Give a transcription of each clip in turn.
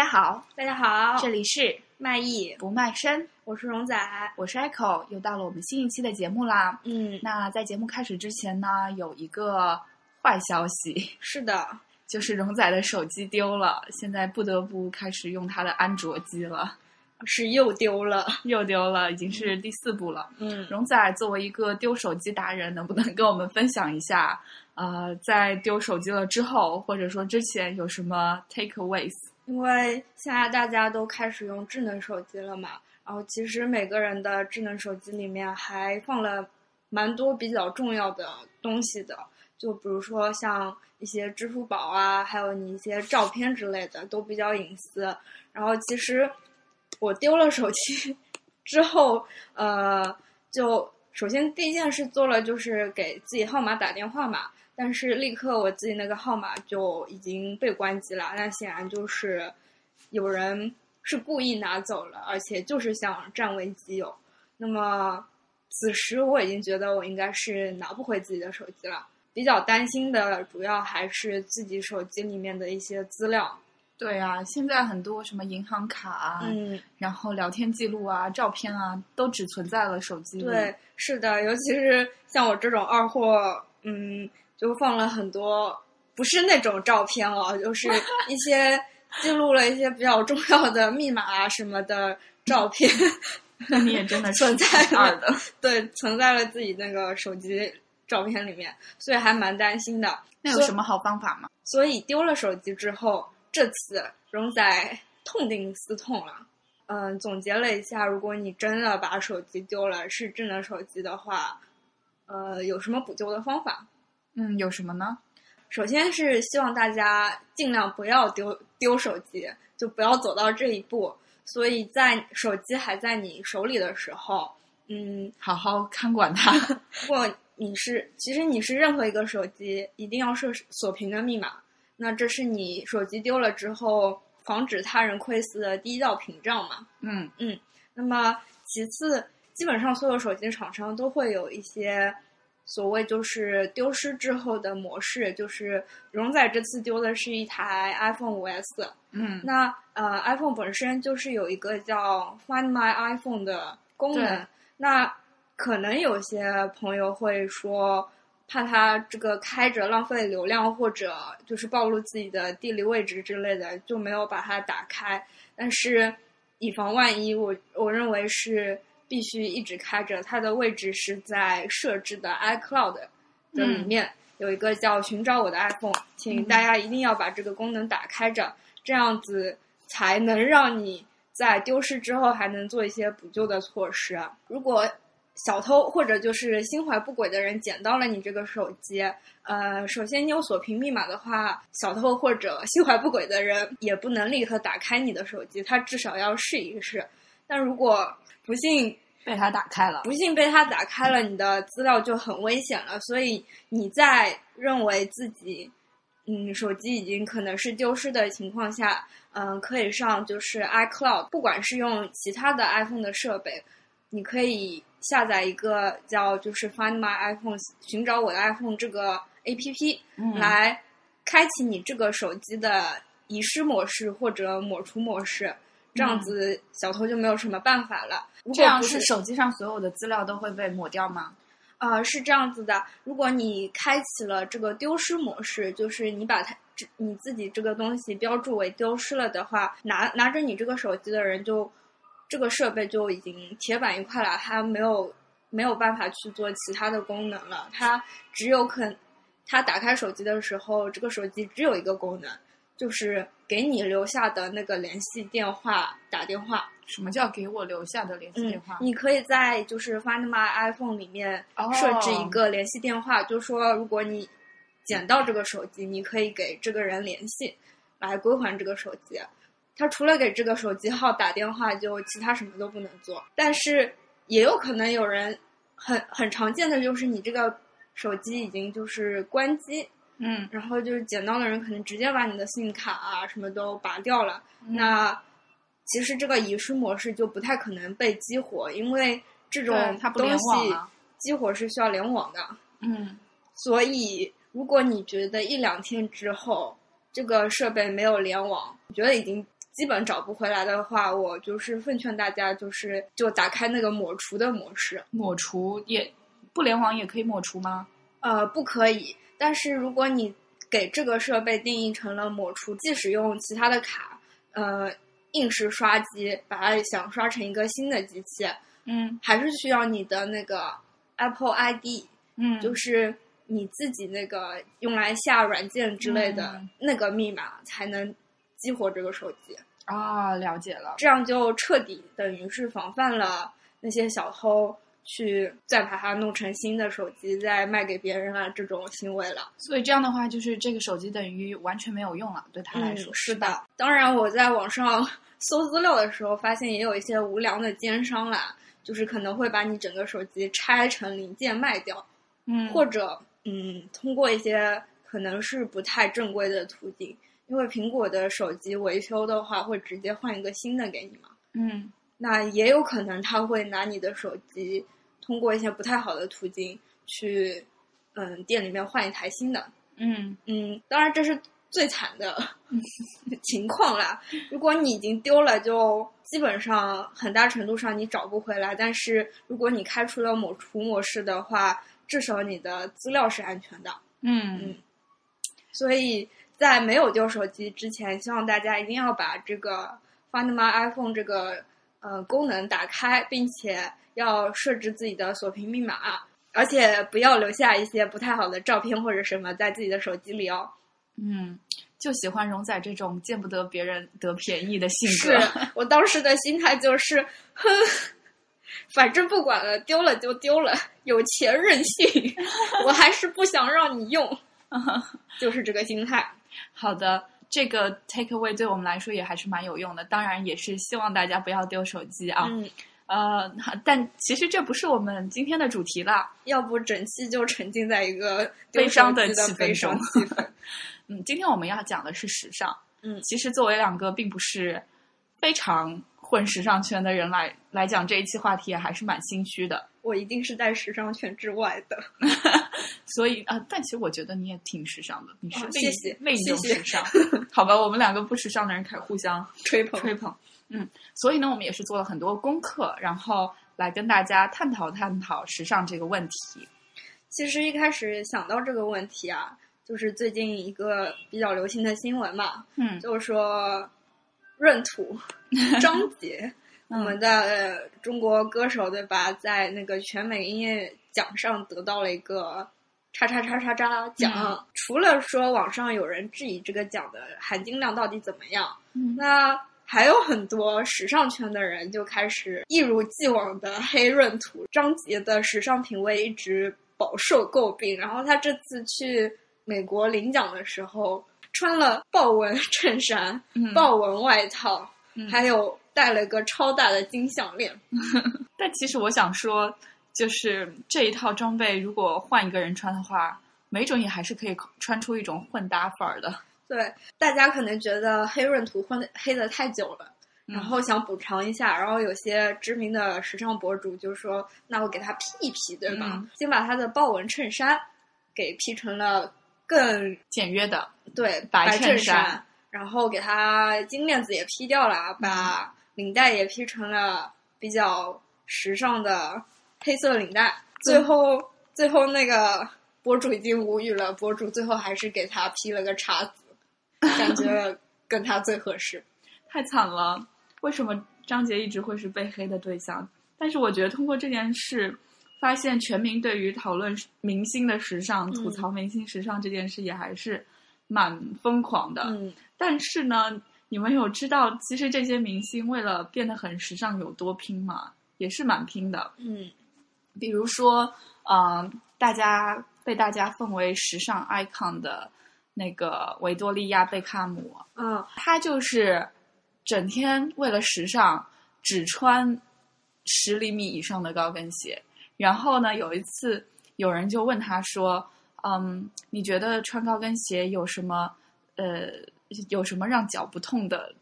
好，大家好，这里是卖艺，不卖身，我是荣仔，我是 Echo，又到了我们新一期的节目啦。嗯，那在节目开始之前呢，有一个坏消息，是的，就是荣仔的手机丢了，现在不得不开始用他的安卓机了，是又丢了，又丢了，已经是第四部了。嗯，荣仔作为一个丢手机达人，能不能跟我们分享一下？呃，在丢手机了之后，或者说之前有什么 takeaways？因为现在大家都开始用智能手机了嘛，然后其实每个人的智能手机里面还放了蛮多比较重要的东西的，就比如说像一些支付宝啊，还有你一些照片之类的，都比较隐私。然后其实我丢了手机 之后，呃，就首先第一件事做了就是给自己号码打电话嘛。但是立刻我自己那个号码就已经被关机了，那显然就是有人是故意拿走了，而且就是想占为己有。那么此时我已经觉得我应该是拿不回自己的手机了，比较担心的主要还是自己手机里面的一些资料。对啊，现在很多什么银行卡啊，嗯，然后聊天记录啊、照片啊，都只存在了手机里。对，是的，尤其是像我这种二货，嗯。就放了很多，不是那种照片哦，就是一些 记录了一些比较重要的密码啊什么的照片。那你也真的存在了，对，存在了自己那个手机照片里面，所以还蛮担心的。那有什么好方法吗？所以丢了手机之后，这次荣仔痛定思痛了。嗯，总结了一下，如果你真的把手机丢了，是智能手机的话，呃，有什么补救的方法？嗯，有什么呢？首先是希望大家尽量不要丢丢手机，就不要走到这一步。所以在手机还在你手里的时候，嗯，好好看管它。如果你是，其实你是任何一个手机，一定要设锁屏的密码。那这是你手机丢了之后，防止他人窥私的第一道屏障嘛？嗯嗯。那么其次，基本上所有手机厂商都会有一些。所谓就是丢失之后的模式，就是荣仔这次丢的是一台 iPhone 五 S。嗯，那呃，iPhone 本身就是有一个叫 Find My iPhone 的功能。那可能有些朋友会说，怕它这个开着浪费流量，或者就是暴露自己的地理位置之类的，就没有把它打开。但是以防万一，我我认为是。必须一直开着，它的位置是在设置的 iCloud 的里面，有一个叫“寻找我的 iPhone”，请大家一定要把这个功能打开着，这样子才能让你在丢失之后还能做一些补救的措施。如果小偷或者就是心怀不轨的人捡到了你这个手机，呃，首先你有锁屏密码的话，小偷或者心怀不轨的人也不能立刻打开你的手机，他至少要试一试。但如果不幸被他打开了，不幸被他打开了，你的资料就很危险了。所以你在认为自己，嗯，手机已经可能是丢失的情况下，嗯，可以上就是 iCloud，不管是用其他的 iPhone 的设备，你可以下载一个叫就是 Find My iPhone，寻找我的 iPhone 这个 APP，来开启你这个手机的遗失模式或者抹除模式。这样子，小偷就没有什么办法了。这样是手机上所有的资料都会被抹掉吗？呃，是这样子的。如果你开启了这个丢失模式，就是你把它你自己这个东西标注为丢失了的话，拿拿着你这个手机的人就这个设备就已经铁板一块了，它没有没有办法去做其他的功能了。它只有可他打开手机的时候，这个手机只有一个功能。就是给你留下的那个联系电话打电话。什么叫给我留下的联系电话？你可以在就是 Find My iPhone 里面设置一个联系电话，就是说如果你捡到这个手机，你可以给这个人联系，来归还这个手机。他除了给这个手机号打电话，就其他什么都不能做。但是也有可能有人很很常见的就是你这个手机已经就是关机。嗯，然后就是捡到的人可能直接把你的信卡啊什么都拔掉了。那其实这个遗失模式就不太可能被激活，因为这种东西激活是需要联网的。嗯，所以如果你觉得一两天之后这个设备没有联网，你觉得已经基本找不回来的话，我就是奉劝大家，就是就打开那个抹除的模式。抹除也不联网也可以抹除吗？呃，不可以。但是如果你给这个设备定义成了抹除，即使用其他的卡，呃，硬是刷机，把它想刷成一个新的机器，嗯还是需要你的那个 Apple ID，嗯，就是你自己那个用来下软件之类的嗯那个密码才能激活这个手机。啊，了解了。这样就彻底等于是防范了那些小偷去再把它弄成新的手机再卖给别人啊这种行为了。所以这样的话，就是这个手机等于完全没有用了，对他来说、嗯、是的。当然，我在网上 搜资料的时候，发现也有一些无良的奸商啦，就是可能会把你整个手机拆成零件卖掉，嗯，或者嗯，通过一些可能是不太正规的途径。因为苹果的手机维修的话，会直接换一个新的给你嘛。嗯那也有可能他会拿你的手机，通过一些不太好的途径去，嗯，店里面换一台新的。嗯嗯，当然这是最惨的 情况啦。如果你已经丢了，就基本上很大程度上你找不回来。但是如果你开出了抹除模式的话，至少你的资料是安全的。嗯嗯所以在没有丢手机之前，希望大家一定要把这个 Find My iPhone 这个呃功能打开，并且要设置自己的锁屏密码，而且不要留下一些不太好的照片或者什么在自己的手机里哦。嗯，就喜欢荣仔这种见不得别人得便宜的性是格。我当时的心态就是，哼，反正不管了，丢了就丢了，有钱任性，我还是不想让你用，就是这个心态。好的，这个 take away 对我们来说也还是蛮有用的。当然，也是希望大家不要丢手机啊。嗯，呃，但其实这不是我们今天的主题了。要不整期就沉浸在一个悲伤的气氛悲伤中。嗯，今天我们要讲的是时尚。嗯其实作为两个并不是非常混时尚圈的人来来讲，这一期话题也还是蛮心虚的。我一定是在时尚圈之外的。所以啊、呃但其实我觉得你也挺时尚的，你是哦另、谢谢另一种谢谢时尚。好吧，我们两个不时尚的人开始互相 吹捧吹捧。嗯，所以呢，我们也是做了很多功课，然后来跟大家探讨探讨时尚这个问题。其实一开始想到这个问题啊，就是最近一个比较流行的新闻嘛，嗯就是说闰土 张杰，我们的、呃中国歌手对吧，在那个全美音乐奖上得到了一个叉叉叉叉叉奖。嗯除了说网上有人质疑这个奖的含金量到底怎么样，嗯那还有很多时尚圈的人就开始一如既往的黑闰土。张杰的时尚品味一直饱受诟病，然后他这次去美国领奖的时候，穿了豹纹衬衫、嗯豹纹外套，嗯还有戴了个超大的金项链。但其实我想说，就是这一套装备，如果换一个人穿的话，没准也还是可以穿出一种混搭范儿的。对，大家可能觉得黑润土混的黑的太久了。嗯然后想补偿一下，然后有些知名的时尚博主就说：“那我给他 P 一 P，对吧？嗯先把他的豹纹衬衫给 P 成了更简约的，对白衬衬衫然后给他金链子也 P 掉了，把领带也 P 成了比较时尚的黑色领带。最后，最后那个博主已经无语了，博主最后还是给他 P 了个叉子，感觉 跟他最合适。太惨了。为什么张杰一直会是被黑的对象？但是我觉得通过这件事，发现全民对于讨论明星的时尚、嗯吐槽明星时尚这件事也还是蛮疯狂的。嗯，但是呢，你们有知道其实这些明星为了变得很时尚有多拼吗？也是蛮拼的。嗯比如说，嗯、大家被大家奉为时尚 icon 的那个维多利亚贝卡姆，嗯她就是整天为了时尚只穿十厘米以上的高跟鞋。然后呢，有一次有人就问她说：“嗯，你觉得穿高跟鞋有什么呃有什么让脚不痛的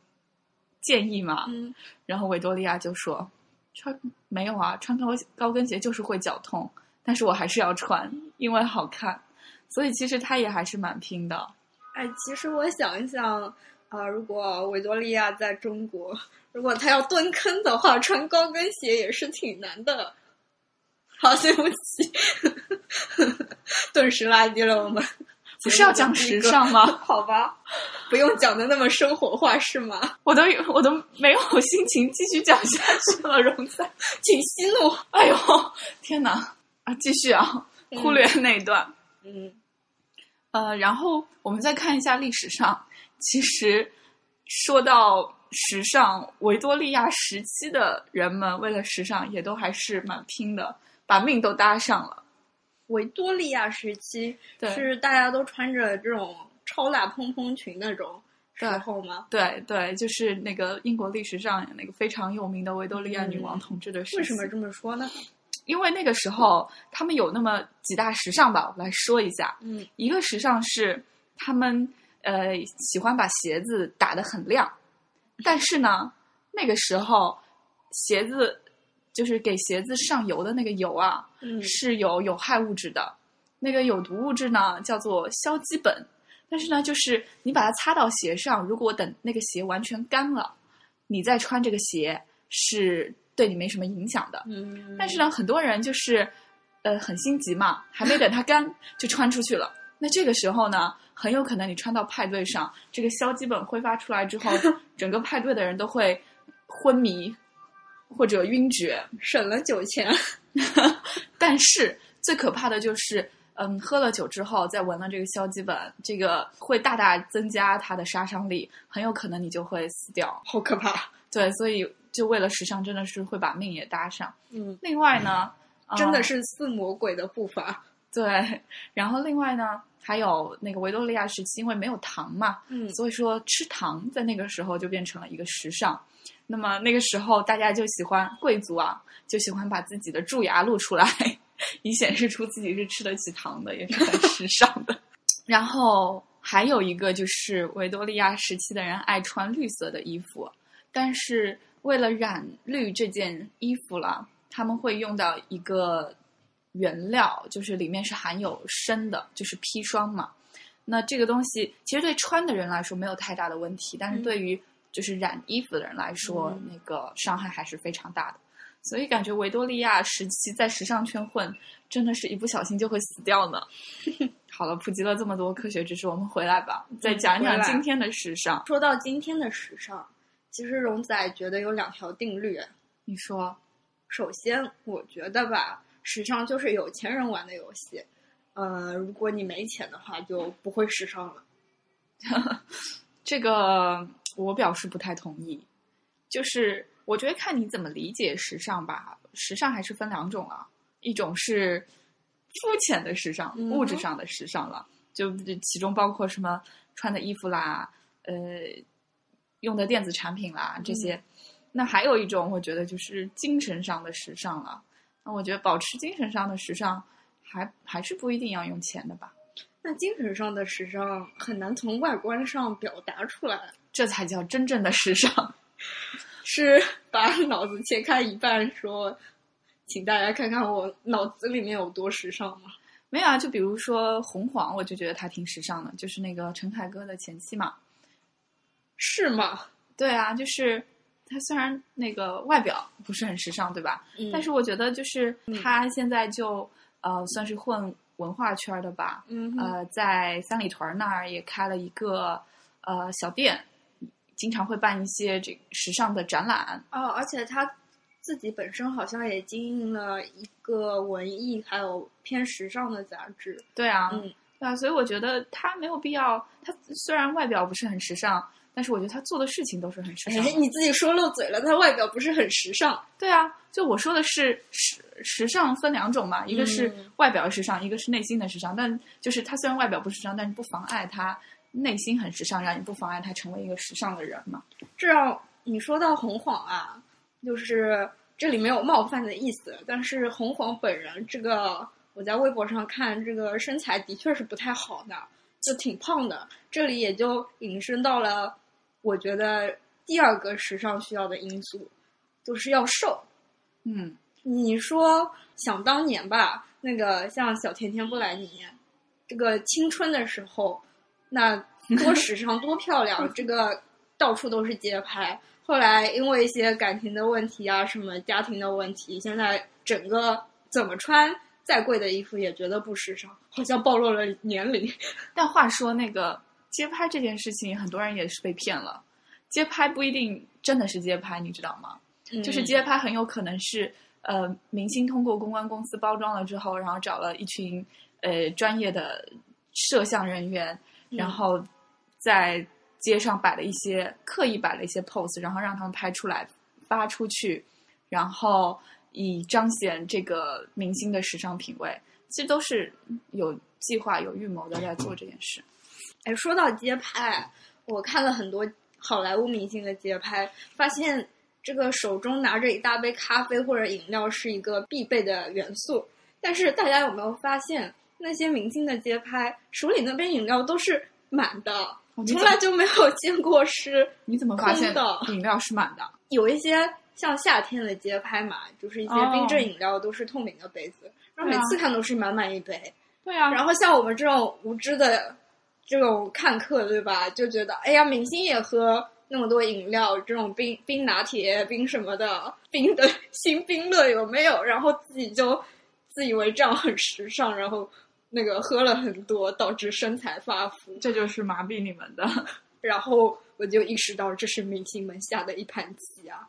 建议吗？”嗯然后维多利亚就说：“穿没有啊，穿高高跟鞋就是会脚痛，但是我还是要穿，因为好看。所以其实他也还是蛮拼的。哎，其实我想一想，啊，如果维多利亚在中国，如果她要蹲坑的话，穿高跟鞋也是挺难的。好，对不起，顿时拉低了我们。不是要讲时尚吗？好吧，不用讲的那么生活化是吗？我都我都没有心情继续讲下去了，荣仔，请息怒。哎呦，天哪！啊，继续啊，忽略那一段。嗯，呃，然后我们再看一下历史上，其实说到时尚，维多利亚时期的人们为了时尚也都还是蛮拼的，把命都搭上了。维多利亚时期对是大家都穿着这种超大蓬蓬裙那种时候吗？对对，就是那个英国历史上那个非常有名的维多利亚女王统治的时期。为什么这么说呢？因为那个时候他们有那么几大时尚吧，我来说一下。嗯一个时尚是他们呃喜欢把鞋子打得很亮，但是呢，那个时候鞋子就是给鞋子上油的那个油啊，嗯是有有害物质的。那个有毒物质呢叫做硝基苯，但是呢，就是你把它擦到鞋上，如果等那个鞋完全干了，你再穿这个鞋是对你没什么影响的。嗯，但是呢，很多人就是呃很心急嘛，还没等它干就穿出去了。那这个时候呢，很有可能你穿到派对上，这个硝基苯挥发出来之后，整个派对的人都会昏迷或者晕厥。省了酒钱。但是最可怕的就是，嗯，喝了酒之后再闻了这个硝基苯，这个会大大增加它的杀伤力，很有可能你就会死掉。好可怕。对，所以就为了时尚，真的是会把命也搭上。嗯，另外呢，真的呃是似魔鬼的步伐。对，然后另外呢，还有那个维多利亚时期，因为没有糖嘛，嗯所以说吃糖在那个时候就变成了一个时尚。那么那个时候大家就喜欢贵族啊，就喜欢把自己的蛀牙露出来，以显示出自己是吃得起糖的，也是很时尚的。然后还有一个就是维多利亚时期的人爱穿绿色的衣服，但是为了染绿这件衣服了，他们会用到一个原料，就是里面是含有砷的，就是砒霜嘛。那这个东西其实对穿的人来说没有太大的问题，但是嗯对于就是染衣服的人来说，嗯那个伤害还是非常大的。所以感觉维多利亚时期在时尚圈混，真的是一不小心就会死掉呢。好了，普及了这么多科学知识，我们回来吧，再讲一讲今天的时尚。说到今天的时尚，其实荣仔觉得有两条定律。你说，首先，我觉得吧，时尚就是有钱人玩的游戏。呃，如果你没钱的话，就不会时尚了。这个我表示不太同意。就是我觉得看你怎么理解时尚吧，时尚还是分两种啊，一种是肤浅的时尚，物质上的时尚了，就其中包括什么穿的衣服啦，呃，用的电子产品啦这些。那还有一种，我觉得就是精神上的时尚了。那我觉得保持精神上的时尚，还还是不一定要用钱的吧，那精神上的时尚很难从外观上表达出来，这才叫真正的时尚。是 把脑子切开一半说，请大家看看我脑子里面有多时尚吗？没有啊，就比如说红黄，我就觉得他挺时尚的，就是那个陈凯歌的前妻嘛。是吗？对啊，就是他虽然那个外表不是很时尚，对吧？嗯但是我觉得就是嗯他现在就、呃算是混文化圈的吧。嗯哼呃，在三里屯那儿也开了一个呃小店，经常会办一些这个时尚的展览。哦，而且他自己本身好像也经营了一个文艺还有偏时尚的杂志。对啊，嗯对啊，所以我觉得他没有必要。他虽然外表不是很时尚，但是我觉得他做的事情都是很时尚的。哎，你自己说漏嘴了，他外表不是很时尚。对啊，就我说的是时时尚分两种嘛，一个是嗯外表时尚，一个是内心的时尚。但就是他虽然外表不时尚，但是不妨碍他内心很时尚，让你不妨碍他成为一个时尚的人嘛。这让你说到红黄啊，就是这里没有冒犯的意思，但是红黄本人这个，我在微博上看这个身材的确是不太好的，就挺胖的。这里也就引申到了，我觉得第二个时尚需要的因素，就是要瘦。嗯，你说想当年吧，那个像小甜甜布兰妮，这个青春的时候，那多时尚多漂亮，这个到处都是街拍。后来因为一些感情的问题啊，什么家庭的问题，现在整个怎么穿再贵的衣服也觉得不时尚，好像暴露了年龄。但话说，那个街拍这件事情，很多人也是被骗了。街拍不一定真的是街拍，你知道吗？就是街拍很有可能是呃明星通过公关公司包装了之后，然后找了一群呃专业的摄像人员，然后在街上摆了一些刻意摆了一些 pose，然后让他们拍出来发出去，然后以彰显这个明星的时尚品味。其实都是有计划、有预谋的在做这件事。哎，说到街拍，我看了很多好莱坞明星的街拍，发现这个手中拿着一大杯咖啡或者饮料是一个必备的元素。但是大家有没有发现，那些明星的街拍手里那杯饮料都是满的，从来就没有见过是 你怎么发现的饮料是满的？有一些像夏天的街拍嘛，就是一些冰镇饮料都是透明的杯子，然后每次看都是满满一杯。对啊，然后像我们这种无知的。这种看客对吧？就觉得哎呀，明星也喝那么多饮料，这种冰冰拿铁、冰什么的，冰的 新冰乐有没有？然后自己就自以为这样很时尚，然后那个喝了很多，导致身材发福。这就是麻痹你们的。然后我就意识到，这是明星们下的一盘棋啊。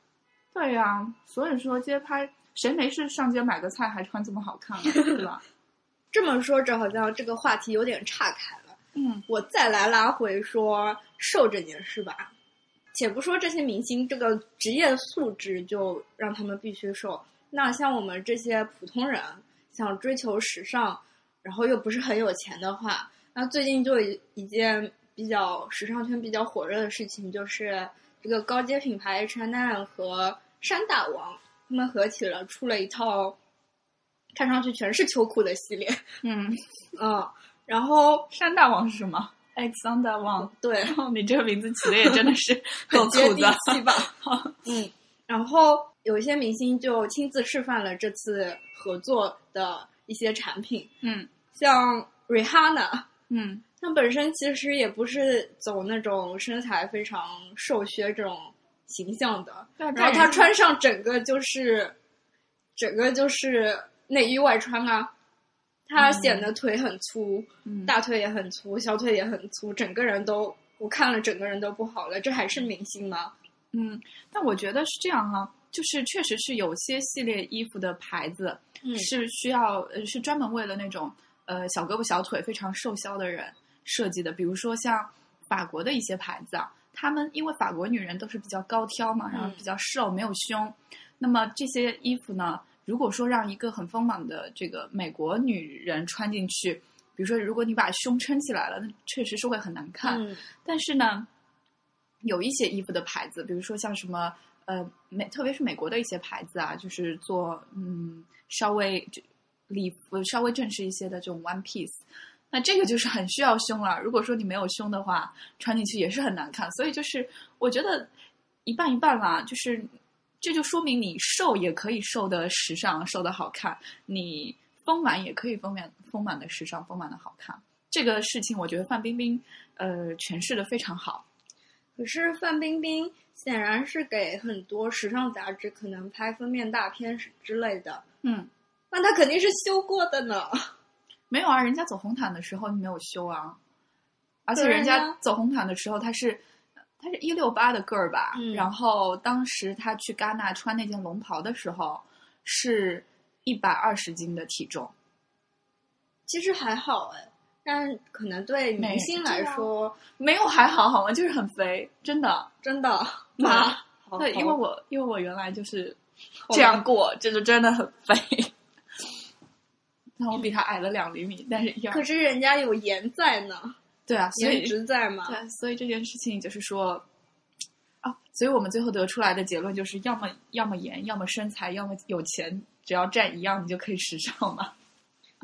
对呀，所以说街拍谁没事上街买个菜还穿这么好看呢？对吧？这么说着，好像这个话题有点岔开了。嗯，我再来拉回说瘦这件事吧。且不说这些明星这个职业素质就让他们必须瘦，那像我们这些普通人想追求时尚，然后又不是很有钱的话，那最近就一件比较时尚圈比较火热的事情，就是这个高阶品牌 H&M 和山大王他们合起了，出了一套看上去全是秋裤的系列。嗯 嗯。然后山大王是什么？Alexander Wang。对，你这个名字起的也真的是 很接地气吧？嗯，然后有一些明星就亲自示范了这次合作的一些产品。嗯，像 Rihanna，嗯，她本身其实也不是走那种身材非常瘦削这种形象的，然后她穿上整个就是整个就是内衣外穿啊。她显得腿很粗，大腿也很粗，小腿也很粗，整个人都我看了，整个人都不好了。这还是明星吗？嗯，但我觉得是这样哈，就是确实是有些系列衣服的牌子是需要呃是专门为了那种呃小胳膊小腿非常瘦削的人设计的，比如说像法国的一些牌子啊，他们因为法国女人都是比较高挑嘛，然后比较瘦，没有胸，那么这些衣服呢。如果说让一个很丰满的这个美国女人穿进去，比如说如果你把胸撑起来了，那确实是会很难看。但是呢，有一些衣服的牌子，比如说像什么呃美，特别是美国的一些牌子啊，就是做嗯稍微礼服稍微正式一些的这种 one piece，那这个就是很需要胸了。如果说你没有胸的话，穿进去也是很难看。所以就是我觉得一半一半啦，就是。这就说明你瘦也可以瘦的时尚，瘦的好看；你丰满也可以丰满，丰满的时尚，丰满的好看。这个事情，我觉得范冰冰呃诠释的非常好。可是范冰冰显然是给很多时尚杂志可能拍封面大片之类的。嗯，那她肯定是修过的呢。没有啊，人家走红毯的时候没有修啊，而且人家走红毯的时候她是。她是一六八的个儿吧，然后当时她去戛纳穿那件龙袍的时候，是一百二十斤的体重。其实还好哎，但可能对明星来说没有还好好吗？就是很肥，真的真的 妈。对，因为我因为我原来就是这样过，就是真的很肥。那我比他矮了两厘米，但是一样可是人家有颜在呢。对啊，颜值在嘛？对，所以这件事情就是说，啊，所以我们最后得出来的结论就是：要么要么颜，要么身材，要么有钱，只要占一样，你就可以时尚嘛。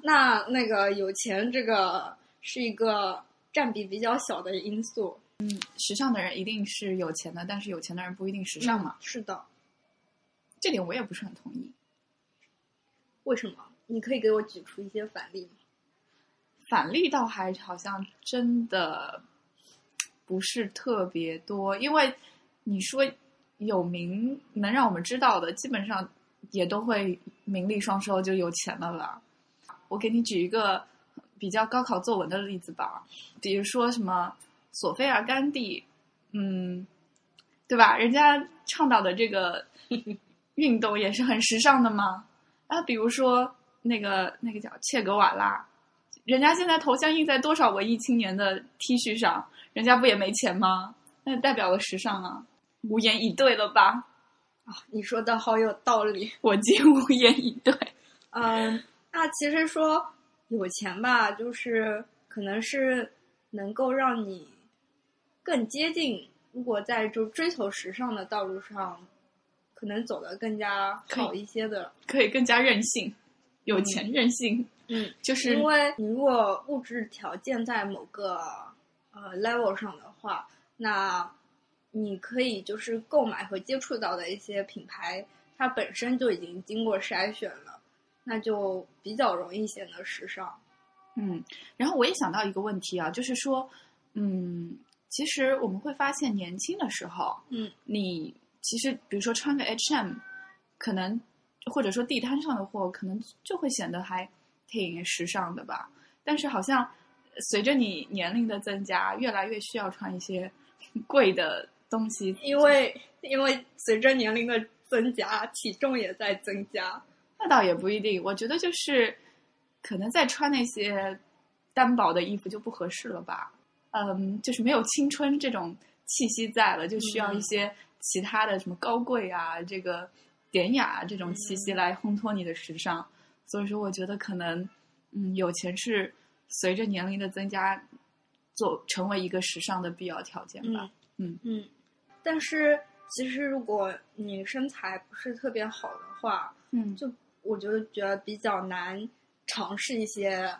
那那个有钱这个是一个占比比较小的因素。嗯，时尚的人一定是有钱的，但是有钱的人不一定时尚嘛。是的，这点我也不是很同意。为什么？你可以给我举出一些反例吗？反例倒还好像真的不是特别多，因为你说有名能让我们知道的，基本上也都会名利双收，就有钱了吧。我给你举一个比较高考作文的例子吧，比如说什么索菲亚·甘地，嗯，对吧？人家倡导的这个 运动也是很时尚的嘛。啊，比如说那个那个叫切格瓦拉，人家现在头像印在多少文艺青年的 T 恤上，人家不也没钱吗？那代表了时尚啊，无言以对了吧？啊，你说的好有道理，我竟无言以对。嗯，那其实说有钱吧，就是可能是能够让你更接近，如果在就追求时尚的道路上。可能走得更加好一些的，可以更加任性，有钱任性。嗯，就是因为你如果物质条件在某个呃 level 上的话，那你可以就是购买和接触到的一些品牌，它本身就已经经过筛选了，那就比较容易显得时尚。嗯，然后我也想到一个问题啊，就是说，嗯，其实我们会发现年轻的时候，嗯，你。其实，比如说穿个 H&M，可能或者说地摊上的货，可能就会显得还挺时尚的吧。但是好像随着你年龄的增加，越来越需要穿一些 贵的东西。因为因为随着年龄的增加，体重也在增加。那倒也不一定，我觉得就是可能再穿那些单薄的衣服就不合适了吧。嗯，就是没有青春这种气息在了，就需要一些。其他的什么高贵啊，这个典雅这种气息来烘托你的时尚，所以说我觉得可能，嗯，有钱是随着年龄的增加，做成为一个时尚的必要条件吧。嗯嗯，但是其实如果你身材不是特别好的话，嗯，就我就觉得比较难尝试一些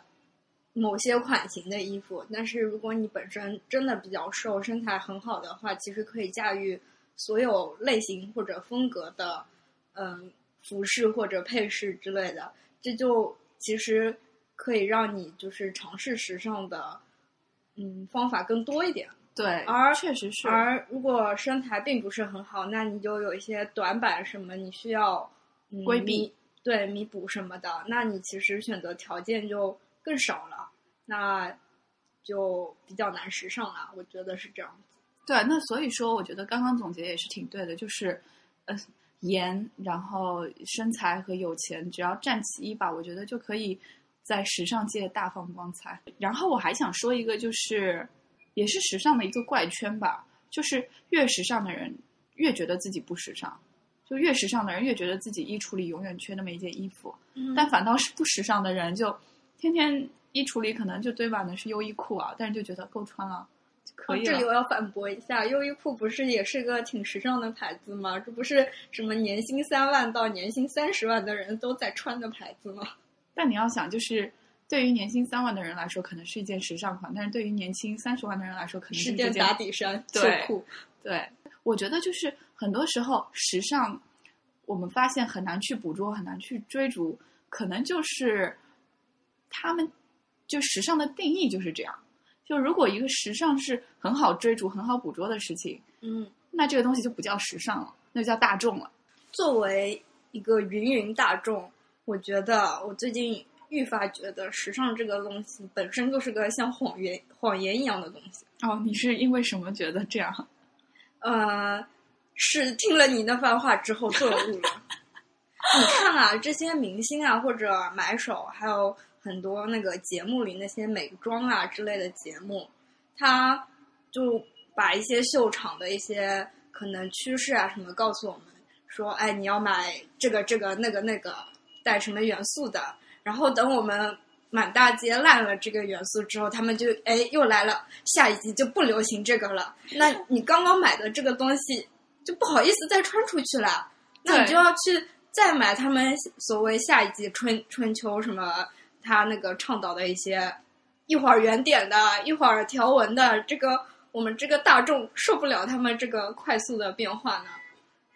某些款型的衣服。但是如果你本身真的比较瘦，身材很好的话，其实可以驾驭。所有类型或者风格的，嗯，服饰或者配饰之类的，这就其实可以让你就是尝试时尚的，嗯，方法更多一点。对，而确实是。而如果身材并不是很好，那你就有一些短板什么，你需要规避，对，弥补什么的，那你其实选择条件就更少了，那就比较难时尚了。我觉得是这样子。对，那所以说，我觉得刚刚总结也是挺对的，就是，呃，颜，然后身材和有钱，只要占其一吧，我觉得就可以在时尚界大放光彩。然后我还想说一个，就是也是时尚的一个怪圈吧，就是越时尚的人越觉得自己不时尚，就越时尚的人越觉得自己衣橱里永远缺那么一件衣服，但反倒是不时尚的人就天天衣橱里可能就堆满的是优衣库啊，但是就觉得够穿了。可以这里我要反驳一下，优衣库不是也是个挺时尚的牌子吗？这不是什么年薪三万到年薪三十万的人都在穿的牌子吗？但你要想，就是对于年薪三万的人来说，可能是一件时尚款；但是对于年薪三十万的人来说，可能是一件打底衫秋裤。对，我觉得就是很多时候时尚，我们发现很难去捕捉，很难去追逐，可能就是他们就时尚的定义就是这样。就如果一个时尚是很好追逐、很好捕捉的事情，嗯，那这个东西就不叫时尚了，那就叫大众了。作为一个芸芸大众，我觉得我最近愈发觉得时尚这个东西本身就是个像谎言、谎言一样的东西。哦，你是因为什么觉得这样？呃，是听了你那番话之后顿悟了。你看啊，这些明星啊，或者买手，还有。很多那个节目里那些美妆啊之类的节目，他就把一些秀场的一些可能趋势啊什么告诉我们，说哎你要买这个这个那个那个带什么元素的，然后等我们满大街烂了这个元素之后，他们就哎又来了，下一季就不流行这个了。那你刚刚买的这个东西就不好意思再穿出去了，那你就要去再买他们所谓下一季春春秋什么。他那个倡导的一些，一会儿圆点的，一会儿条纹的，这个我们这个大众受不了他们这个快速的变化呢。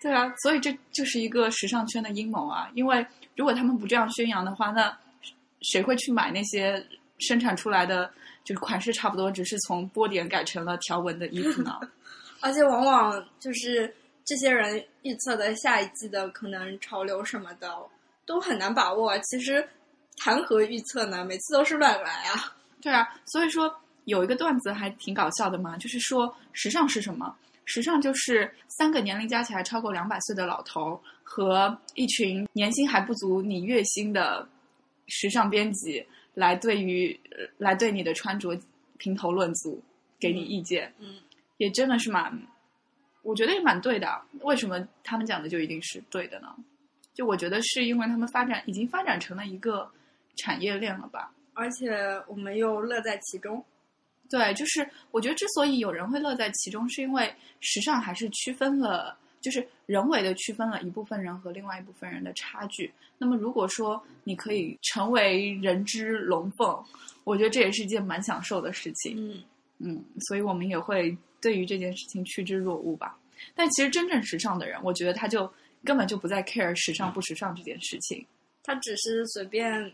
对啊，所以这就是一个时尚圈的阴谋啊！因为如果他们不这样宣扬的话，那谁会去买那些生产出来的就是款式差不多，只是从波点改成了条纹的衣服呢？而且往往就是这些人预测的下一季的可能潮流什么的都很难把握。其实谈何预测呢？每次都是乱来啊。对啊，所以说有一个段子还挺搞笑的嘛，就是说时尚是什么？时尚就是三个年龄加起来超过两百岁的老头和一群年薪还不足你月薪的时尚编辑来对于呃来对你的穿着评头论足，给你意见。嗯，也真的是蛮，我觉得也蛮对的。为什么他们讲的就一定是对的呢？就我觉得是因为他们发展已经发展成了一个产业链了吧。而且我们又乐在其中。对，就是我觉得之所以有人会乐在其中，是因为时尚还是区分了，就是人为的区分了一部分人和另外一部分人的差距。那么如果说你可以成为人之龙凤，我觉得这也是一件蛮享受的事情。嗯嗯，所以我们也会对于这件事情趋之若鹜吧。但其实真正时尚的人，我觉得他就根本就不再 care 时尚不时尚这件事情。他只是随便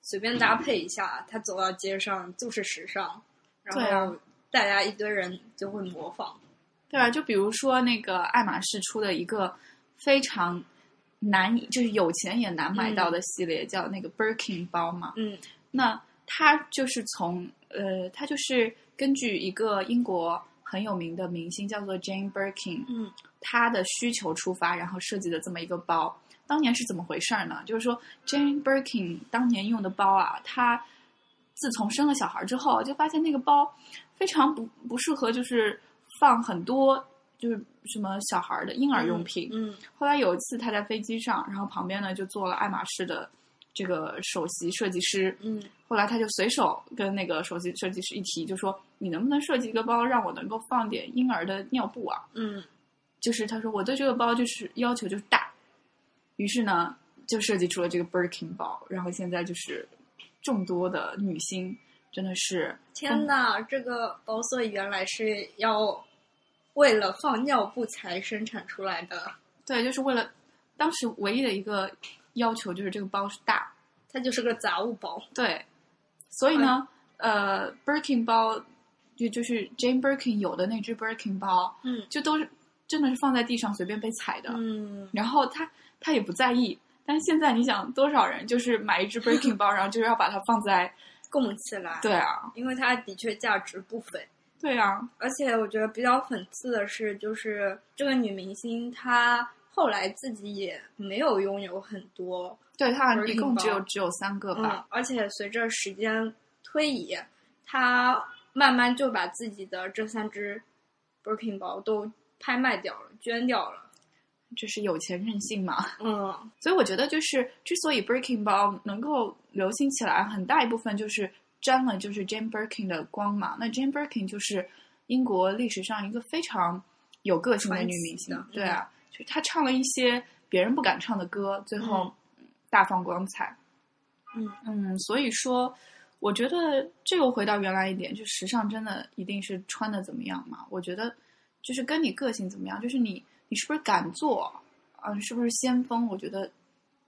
随便搭配一下，他走到街上就是时尚，然后大家一堆人就会模仿。对吧，就比如说那个爱马仕出的一个非常难以，就是有钱也难买到的系列，叫那个 Birkin 包嘛。嗯那它就是从呃，它就是根据一个英国很有名的明星叫做 Jane Birkin，嗯他的需求出发，然后设计的这么一个包。当年是怎么回事儿呢？就是说，Jane Birkin 当年用的包啊，她自从生了小孩之后，就发现那个包非常不不适合，就是放很多就是什么小孩的婴儿用品。嗯后来有一次他在飞机上，然后旁边呢就坐了爱马仕的这个首席设计师，嗯后来他就随手跟那个首席设计师一提，就说：“你能不能设计一个包，让我能够放点婴儿的尿布啊？”嗯就是他说我对这个包就是要求就是大，于是呢就设计出了这个 Birkin 包，然后现在就是众多的女星真的是天哪，这个包所以原来是要为了放尿布才生产出来的，对，就是为了当时唯一的一个要求就是这个包是大，它就是个杂物包。对，所以呢，呃，Birkin 包就就是 Jane Birkin 有的那只 Birkin 包，嗯就都是真的是放在地上随便被踩的，嗯然后他他也不在意。但是现在你想，多少人就是买一只 Birkin 包，然后就是要把它放在，供起来，对啊，因为它的确价值不菲。对啊，而且我觉得比较讽刺的是，就是这个女明星她后来自己也没有拥有很多，对他 Birkin 一共只有只有三个嗯吧，，而且随着时间推移，她慢慢就把自己的这三只 Birkin 包都拍卖掉了，捐掉了。这是有钱任性嘛。嗯所以我觉得，就是之所以 Birkin 包能够流行起来，很大一部分就是沾了就是 Jane Birkin 的光嘛。那 Jane Birkin 就是英国历史上一个非常有个性的女明星对啊，就她唱了一些别人不敢唱的歌，最后大放光彩。嗯嗯，所以说，我觉得这又回到原来一点，就时尚真的一定是穿的怎么样嘛？我觉得就是跟你个性怎么样，就是你你是不是敢做啊？你是不是先锋？我觉得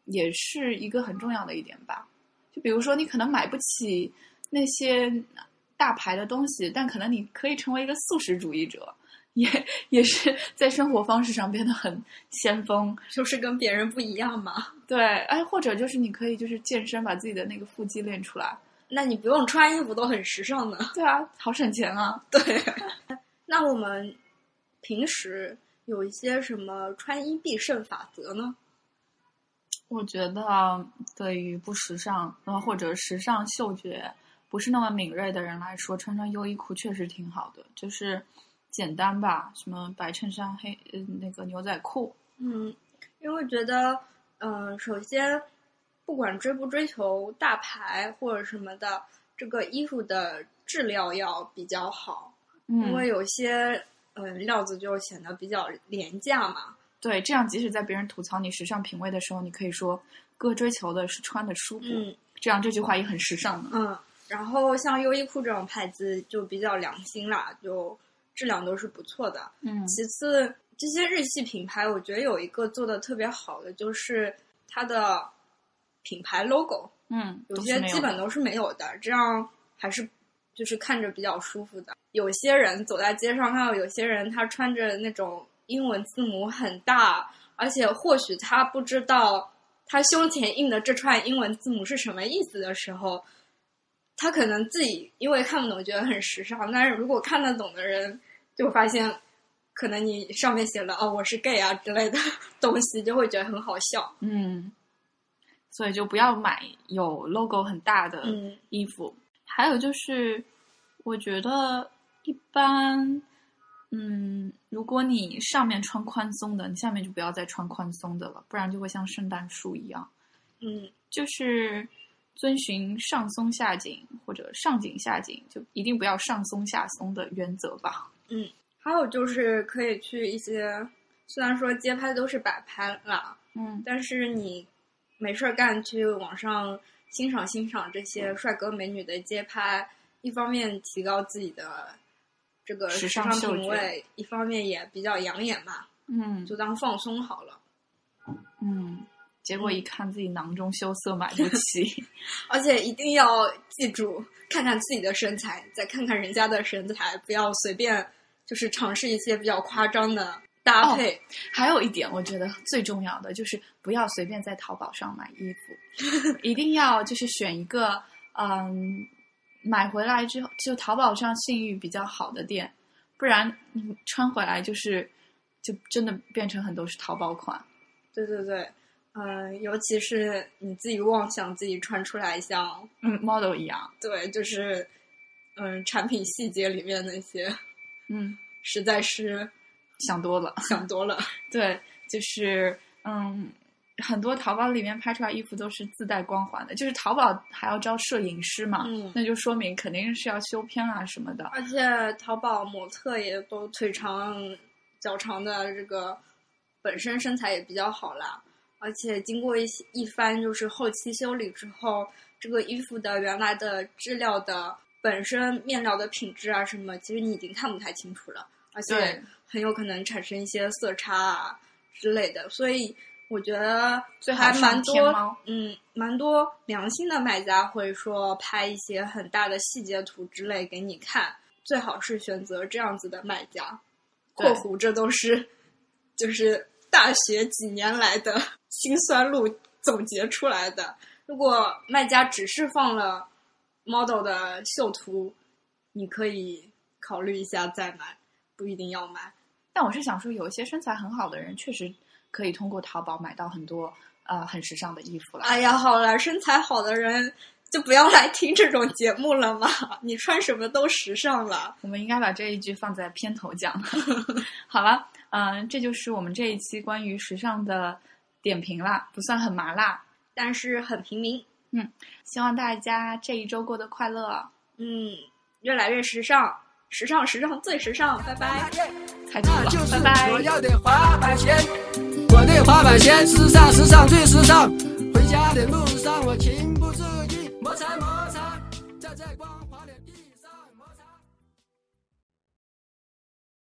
也是一个很重要的一点吧。就比如说，你可能买不起那些大牌的东西，但可能你可以成为一个素食主义者，也也是在生活方式上变得很先锋。就是跟别人不一样嘛。对，哎，或者就是你可以就是健身，把自己的那个腹肌练出来。那你不用穿衣服都很时尚呢。对啊，好省钱啊。对，那我们平时有一些什么穿衣必胜法则呢？我觉得对于不时尚，然后，或者时尚嗅觉不是那么敏锐的人来说，穿穿优衣库确实挺好的，就是简单吧，什么白衬衫、黑呃那个牛仔裤，嗯，因为觉得，嗯、首先，不管追不追求大牌或者什么的，这个衣服的质量要比较好，嗯，因为有些嗯料子就显得比较廉价嘛。对，这样即使在别人吐槽你时尚品味的时候，你可以说哥追求的是穿的舒服，嗯这样这句话也很时尚的。嗯，然后像优衣库这种牌子就比较良心啦，就质量都是不错的。嗯其次，这些日系品牌，我觉得有一个做的特别好的，就是它的品牌 logo，嗯，有些基本都是没有的，这样还是就是看着比较舒服的。有些人走在街上，看到有些人他穿着那种英文字母很大，而且或许他不知道他胸前印的这串英文字母是什么意思的时候，他可能自己因为看不懂觉得很时尚，但是如果看得懂的人就发现，可能你上面写了哦我是 gay 啊之类的 东西，就会觉得很好笑。嗯，所以就不要买有 logo 很大的嗯衣服。还有就是，我觉得一般，嗯，如果你上面穿宽松的，你下面就不要再穿宽松的了，不然就会像圣诞树一样。嗯就是遵循上松下紧或者上紧下紧，就一定不要上松下松的原则吧。嗯还有就是可以去一些，虽然说街拍都是摆拍啦，嗯但是你没事儿干去网上欣赏欣赏这些帅哥美女的街拍，一方面提高自己的这个时时尚品味，一方面也比较养眼嘛，嗯就当放松好了。嗯，结果一看自己囊中羞涩，买不起。而且一定要记住，看看自己的身材，再看看人家的身材，不要随便就是尝试一些比较夸张的搭配。还有一点，我觉得最重要的就是不要随便在淘宝上买衣服，一定要就是选一个嗯，买回来之后就淘宝上信誉比较好的店，不然你穿回来就是就真的变成很多是淘宝款。对对对，嗯、尤其是你自己妄想自己穿出来像，嗯，model 一样。对，就是嗯，产品细节里面那些，嗯，实在是想多了。想多了。对，就是嗯，很多淘宝里面拍出来衣服都是自带光环的，就是淘宝还要招摄影师嘛，嗯那就说明肯定是要修片啊什么的。而且淘宝模特也都腿长、脚长的，这个本身身材也比较好啦。而且经过一些一番就是后期修理之后，这个衣服的原来的质料的本身面料的品质啊什么，其实你已经看不太清楚了，而且很有可能产生一些色差啊之类的。所以我觉得还蛮多，嗯，蛮多良心的卖家会说拍一些很大的细节图之类给你看，最好是选择这样子的卖家。括弧这都是就是大学几年来的辛酸路总结出来的。如果卖家只是放了 model 的秀图，你可以考虑一下再买，不一定要买。但我是想说，有一些身材很好的人，确实可以通过淘宝买到很多呃很时尚的衣服了。哎呀，好了，身材好的人就不要来听这种节目了嘛，你穿什么都时尚了。我们应该把这一句放在片头讲。好了，嗯、这就是我们这一期关于时尚的点评啦，不算很麻辣。但是很平民，嗯希望大家这一周过得快乐。嗯，越来越时尚，时尚时尚最时尚，拜拜。开头了就是，拜拜。我要的滑板鞋，我的滑板鞋时尚时尚最时尚。回家的路上我情不自 What's I